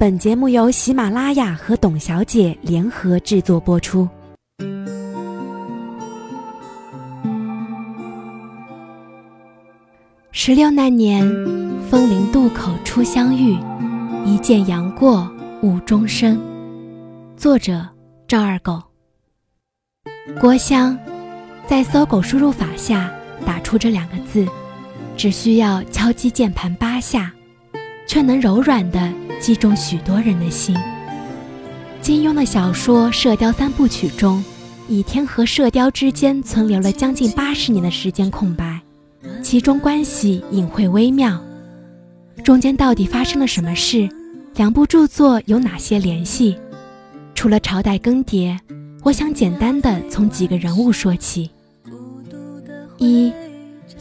本节目由喜马拉雅和董小姐联合制作播出。十六那年，枫林渡口初相遇，一见杨过误终生。作者：赵二狗。郭襄，在搜狗输入法下打出这两个字，只需要敲击键盘八下，却能柔软的。击中许多人的心。金庸的小说《射雕三部曲》中，倚天和射雕之间存留了将近八十年的时间空白，其中关系隐晦微妙。中间到底发生了什么事？两部著作有哪些联系？除了朝代更迭，我想简单的从几个人物说起。一，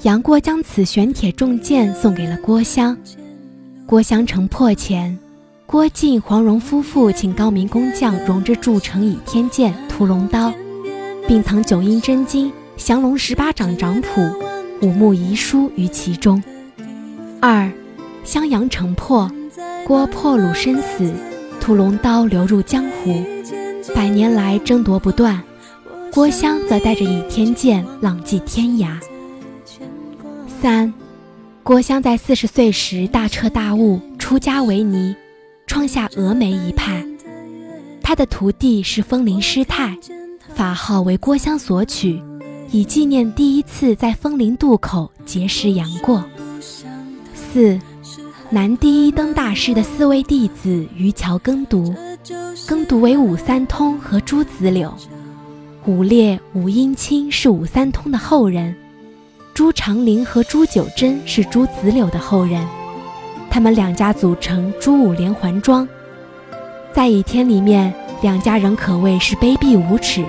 杨过将此玄铁重剑送给了郭襄，郭襄城破前。郭靖、黄蓉夫妇请高明工匠熔制铸成倚天剑、屠龙刀，并藏九阴真经、降龙十八掌掌谱、五木遗书于其中。二，襄阳城破，郭破虏身死，屠龙刀流入江湖，百年来争夺不断。郭襄则带着倚天剑浪迹天涯。三，郭襄在四十岁时大彻大悟，出家为尼。创下峨眉一派，他的徒弟是风林师太，法号为郭襄所取，以纪念第一次在风林渡口结识杨过。四，南第一灯大师的四位弟子于桥耕读，耕读为武三通和朱子柳，武烈、武英清是武三通的后人，朱长林和朱九真是朱子柳的后人。他们两家组成朱武连环庄，在倚天里面，两家人可谓是卑鄙无耻，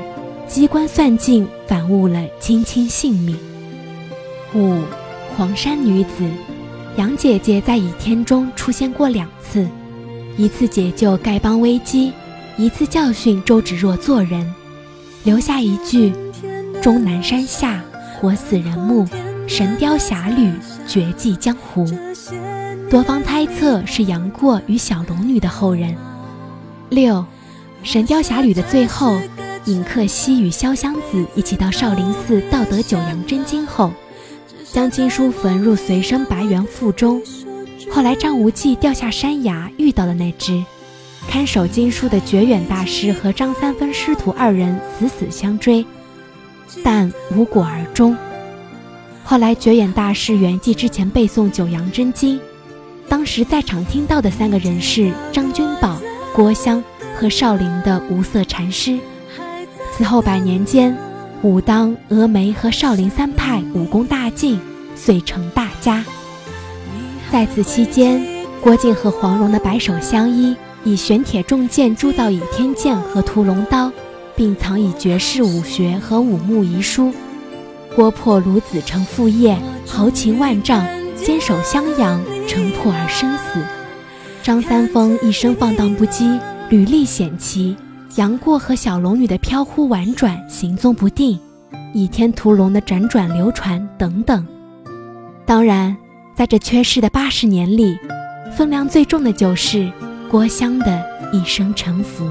机关算尽，反误了卿卿性命。五，黄山女子杨姐姐在倚天中出现过两次，一次解救丐帮危机，一次教训周芷若做人，留下一句：“终南山下，活死人墓，神雕侠侣，绝迹江湖。”多方猜测是杨过与小龙女的后人。六，《神雕侠侣》的最后，尹克西与潇湘子一起到少林寺盗得九阳真经后，将经书焚入随身白猿腹中。后来张无忌掉下山崖遇到了那只看守经书的觉远大师和张三丰师徒二人死死相追，但无果而终。后来觉远大师圆寂之前背诵九阳真经。当时在场听到的三个人是张君宝、郭襄和少林的无色禅师。此后百年间，武当、峨眉和少林三派武功大进，遂成大家。在此期间，郭靖和黄蓉的白首相依，以玄铁重剑铸造倚天剑和屠龙刀，并藏以绝世武学和五木遗书。郭破卢子成父业，豪情万丈。坚守襄阳，城破而生死。张三丰一生放荡不羁，屡历险奇。杨过和小龙女的飘忽婉转，行踪不定。倚天屠龙的辗转流传等等。当然，在这缺失的八十年里，分量最重的就是郭襄的一生沉浮。